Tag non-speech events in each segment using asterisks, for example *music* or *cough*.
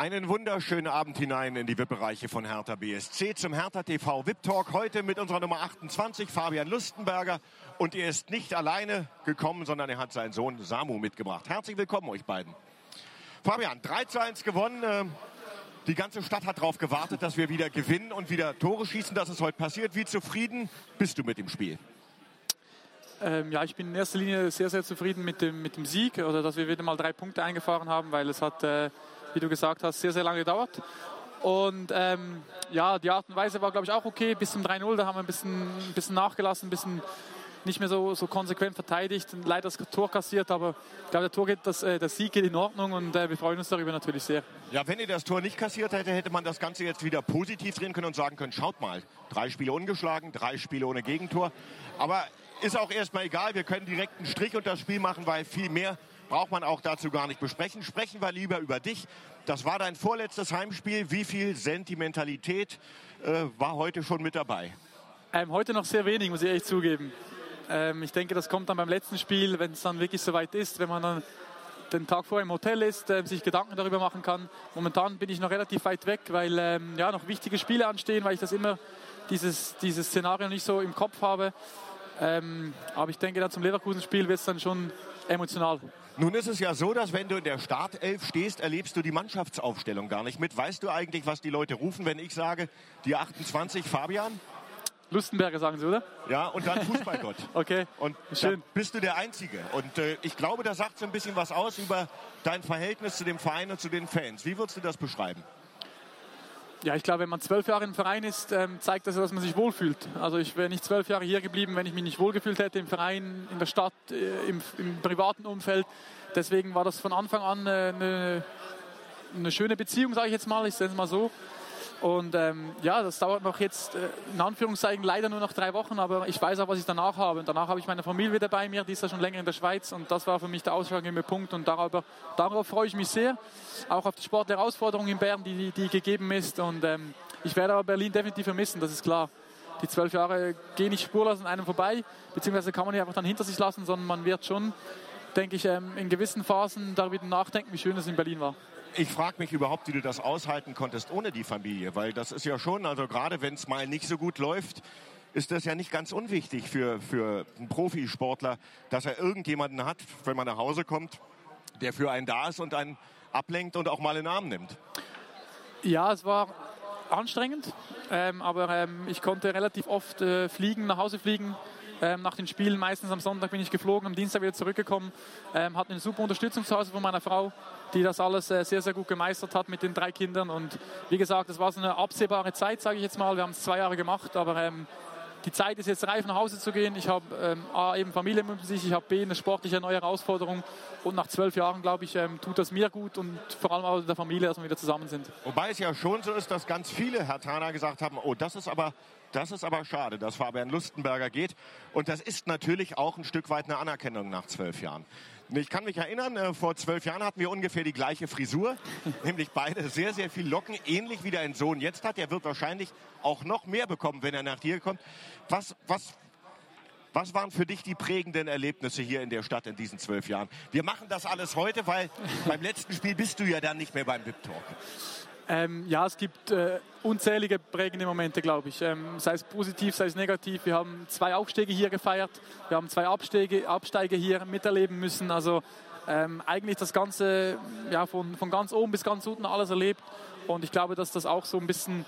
Einen wunderschönen Abend hinein in die VIP-Bereiche von Hertha BSC zum Hertha TV VIP Talk. Heute mit unserer Nummer 28, Fabian Lustenberger. Und er ist nicht alleine gekommen, sondern er hat seinen Sohn Samu mitgebracht. Herzlich willkommen euch beiden. Fabian, 3 zu 1 gewonnen. Ähm, die ganze Stadt hat darauf gewartet, dass wir wieder gewinnen und wieder Tore schießen. Das ist heute passiert. Wie zufrieden bist du mit dem Spiel? Ähm, ja, ich bin in erster Linie sehr, sehr zufrieden mit dem, mit dem Sieg oder dass wir wieder mal drei Punkte eingefahren haben, weil es hat, äh, wie du gesagt hast, sehr, sehr lange gedauert. Und ähm, ja, die Art und Weise war, glaube ich, auch okay. Bis zum 3-0, da haben wir ein bisschen, ein bisschen nachgelassen, ein bisschen nicht mehr so, so konsequent verteidigt, leider das Tor kassiert, aber ich glaube, der, Tor geht, das, äh, der Sieg geht in Ordnung und äh, wir freuen uns darüber natürlich sehr. Ja, wenn ihr das Tor nicht kassiert hätte, hätte man das Ganze jetzt wieder positiv drehen können und sagen können, schaut mal, drei Spiele ungeschlagen, drei Spiele ohne Gegentor. Aber ist auch erstmal egal, wir können direkt einen Strich unter das Spiel machen, weil viel mehr braucht man auch dazu gar nicht besprechen. Sprechen wir lieber über dich. Das war dein vorletztes Heimspiel. Wie viel Sentimentalität äh, war heute schon mit dabei? Ähm, heute noch sehr wenig, muss ich ehrlich zugeben. Ähm, ich denke, das kommt dann beim letzten Spiel, wenn es dann wirklich soweit ist, wenn man dann den Tag vorher im Hotel ist, äh, sich Gedanken darüber machen kann. Momentan bin ich noch relativ weit weg, weil ähm, ja, noch wichtige Spiele anstehen, weil ich das immer, dieses, dieses Szenario nicht so im Kopf habe. Ähm, aber ich denke, dann zum Leverkusen-Spiel wird es dann schon emotional. Nun ist es ja so, dass wenn du in der Startelf stehst, erlebst du die Mannschaftsaufstellung gar nicht mit. Weißt du eigentlich, was die Leute rufen, wenn ich sage, die 28 Fabian? Lustenberger sagen Sie, oder? Ja, und dann Fußballgott. *laughs* okay, und schön. bist du der Einzige. Und äh, ich glaube, da sagt so ein bisschen was aus über dein Verhältnis zu dem Verein und zu den Fans. Wie würdest du das beschreiben? Ja, ich glaube, wenn man zwölf Jahre im Verein ist, ähm, zeigt das, dass man sich wohlfühlt. Also ich wäre nicht zwölf Jahre hier geblieben, wenn ich mich nicht wohlgefühlt hätte im Verein, in der Stadt, äh, im, im, privaten Umfeld. Deswegen war das von Anfang an äh, eine, eine schöne Beziehung, sage ich jetzt mal. Ich sage es mal so. Und ähm, ja, das dauert noch jetzt äh, in Anführungszeichen leider nur noch drei Wochen, aber ich weiß auch, was ich danach habe. Und danach habe ich meine Familie wieder bei mir, die ist ja schon länger in der Schweiz und das war für mich der ausschlaggebende Punkt und darüber, darauf freue ich mich sehr. Auch auf die sportliche Herausforderung in Bern, die, die gegeben ist. Und ähm, ich werde aber Berlin definitiv vermissen, das ist klar. Die zwölf Jahre gehen nicht spurlos an einem vorbei, beziehungsweise kann man nicht einfach dann hinter sich lassen, sondern man wird schon, denke ich, ähm, in gewissen Phasen darüber nachdenken, wie schön es in Berlin war ich frage mich überhaupt, wie du das aushalten konntest ohne die Familie, weil das ist ja schon, also gerade wenn es mal nicht so gut läuft, ist das ja nicht ganz unwichtig für, für einen Profisportler, dass er irgendjemanden hat, wenn man nach Hause kommt, der für einen da ist und einen ablenkt und auch mal in den Arm nimmt. Ja, es war anstrengend, ähm, aber ähm, ich konnte relativ oft äh, fliegen, nach Hause fliegen. Ähm, nach den Spielen, meistens am Sonntag bin ich geflogen, am Dienstag wieder zurückgekommen. Ähm, hatte eine super Unterstützung zu Hause von meiner Frau, die das alles äh, sehr, sehr gut gemeistert hat mit den drei Kindern. Und wie gesagt, es war so eine absehbare Zeit, sage ich jetzt mal. Wir haben es zwei Jahre gemacht, aber ähm, die Zeit ist jetzt reif, nach Hause zu gehen. Ich habe ähm, A, eben Familie mit sich, ich habe B, eine sportliche neue Herausforderung. Und nach zwölf Jahren, glaube ich, ähm, tut das mir gut und vor allem auch der Familie, dass wir wieder zusammen sind. Wobei es ja schon so ist, dass ganz viele Herr Tana gesagt haben, oh, das ist aber das ist aber schade, dass Fabian Lustenberger geht. Und das ist natürlich auch ein Stück weit eine Anerkennung nach zwölf Jahren. Ich kann mich erinnern, äh, vor zwölf Jahren hatten wir ungefähr die gleiche Frisur, *laughs* nämlich beide sehr, sehr viel Locken, ähnlich wie dein Sohn jetzt hat. Er wird wahrscheinlich auch noch mehr bekommen, wenn er nach dir kommt. Was, was, was waren für dich die prägenden Erlebnisse hier in der Stadt in diesen zwölf Jahren? Wir machen das alles heute, weil beim letzten Spiel bist du ja dann nicht mehr beim VIP Talk. Ähm, ja, es gibt äh, unzählige prägende Momente, glaube ich. Ähm, sei es positiv, sei es negativ. Wir haben zwei Aufstiege hier gefeiert. Wir haben zwei Abstiege, Absteige hier miterleben müssen. Also ähm, eigentlich das Ganze ja, von, von ganz oben bis ganz unten alles erlebt. Und ich glaube, dass das auch so ein bisschen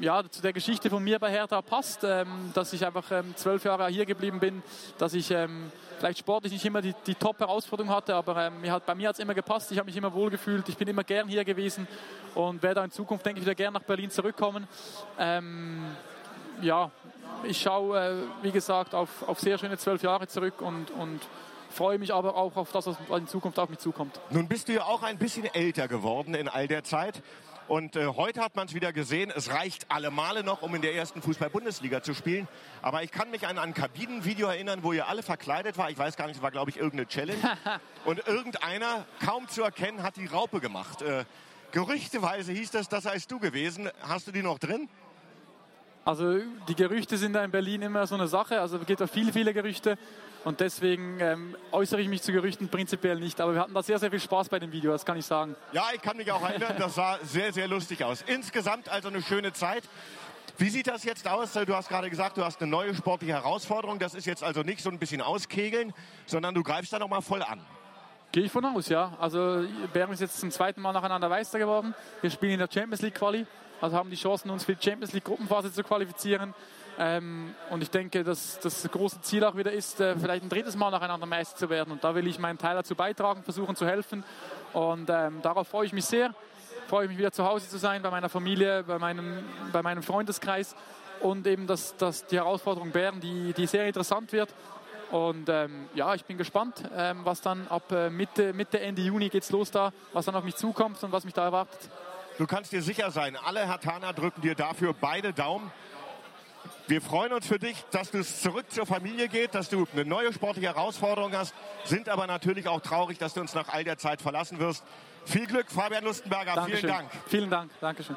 ja, zu der Geschichte von mir bei Hertha passt, ähm, dass ich einfach ähm, zwölf Jahre hier geblieben bin, dass ich ähm, vielleicht sportlich nicht immer die, die Top-Herausforderung hatte, aber ähm, mir hat, bei mir hat es immer gepasst, ich habe mich immer wohl gefühlt, ich bin immer gern hier gewesen und werde in Zukunft, denke ich, wieder gern nach Berlin zurückkommen. Ähm, ja, ich schaue, äh, wie gesagt, auf, auf sehr schöne zwölf Jahre zurück und, und freue mich aber auch auf das, was in Zukunft auf mich zukommt. Nun bist du ja auch ein bisschen älter geworden in all der Zeit. Und äh, heute hat man es wieder gesehen, es reicht alle Male noch, um in der ersten Fußball-Bundesliga zu spielen. Aber ich kann mich an ein Kabinenvideo erinnern, wo ihr alle verkleidet war. Ich weiß gar nicht, es war, glaube ich, irgendeine Challenge. *laughs* Und irgendeiner, kaum zu erkennen, hat die Raupe gemacht. Äh, gerüchteweise hieß das, das seist du gewesen. Hast du die noch drin? Also die Gerüchte sind da in Berlin immer so eine Sache. Also es gibt da viele, viele Gerüchte. Und deswegen ähm, äußere ich mich zu Gerüchten prinzipiell nicht. Aber wir hatten da sehr, sehr viel Spaß bei dem Video, das kann ich sagen. Ja, ich kann mich auch erinnern, das sah sehr, sehr lustig aus. Insgesamt also eine schöne Zeit. Wie sieht das jetzt aus? Du hast gerade gesagt, du hast eine neue sportliche Herausforderung. Das ist jetzt also nicht so ein bisschen auskegeln, sondern du greifst da nochmal voll an. Gehe ich von aus, ja. Also Bern ist jetzt zum zweiten Mal nacheinander Meister geworden. Wir spielen in der Champions League Quali, also haben die Chancen, uns für die Champions League Gruppenphase zu qualifizieren. Ähm, und ich denke, dass das große Ziel auch wieder ist, äh, vielleicht ein drittes Mal nacheinander Meister zu werden. Und da will ich meinen Teil dazu beitragen, versuchen zu helfen. Und ähm, darauf freue ich mich sehr freue ich mich wieder zu Hause zu sein, bei meiner Familie, bei meinem, bei meinem Freundeskreis und eben dass, dass die Herausforderung Bern, die, die sehr interessant wird. Und ähm, ja, ich bin gespannt, ähm, was dann ab äh, Mitte, Mitte, Ende Juni geht's los da, was dann auf mich zukommt und was mich da erwartet. Du kannst dir sicher sein, alle Hatana drücken dir dafür beide Daumen. Wir freuen uns für dich, dass du zurück zur Familie geht, dass du eine neue sportliche Herausforderung hast, sind aber natürlich auch traurig, dass du uns nach all der Zeit verlassen wirst. Viel Glück, Fabian Lustenberger. Dankeschön. Vielen Dank. Vielen Dank. Dankeschön.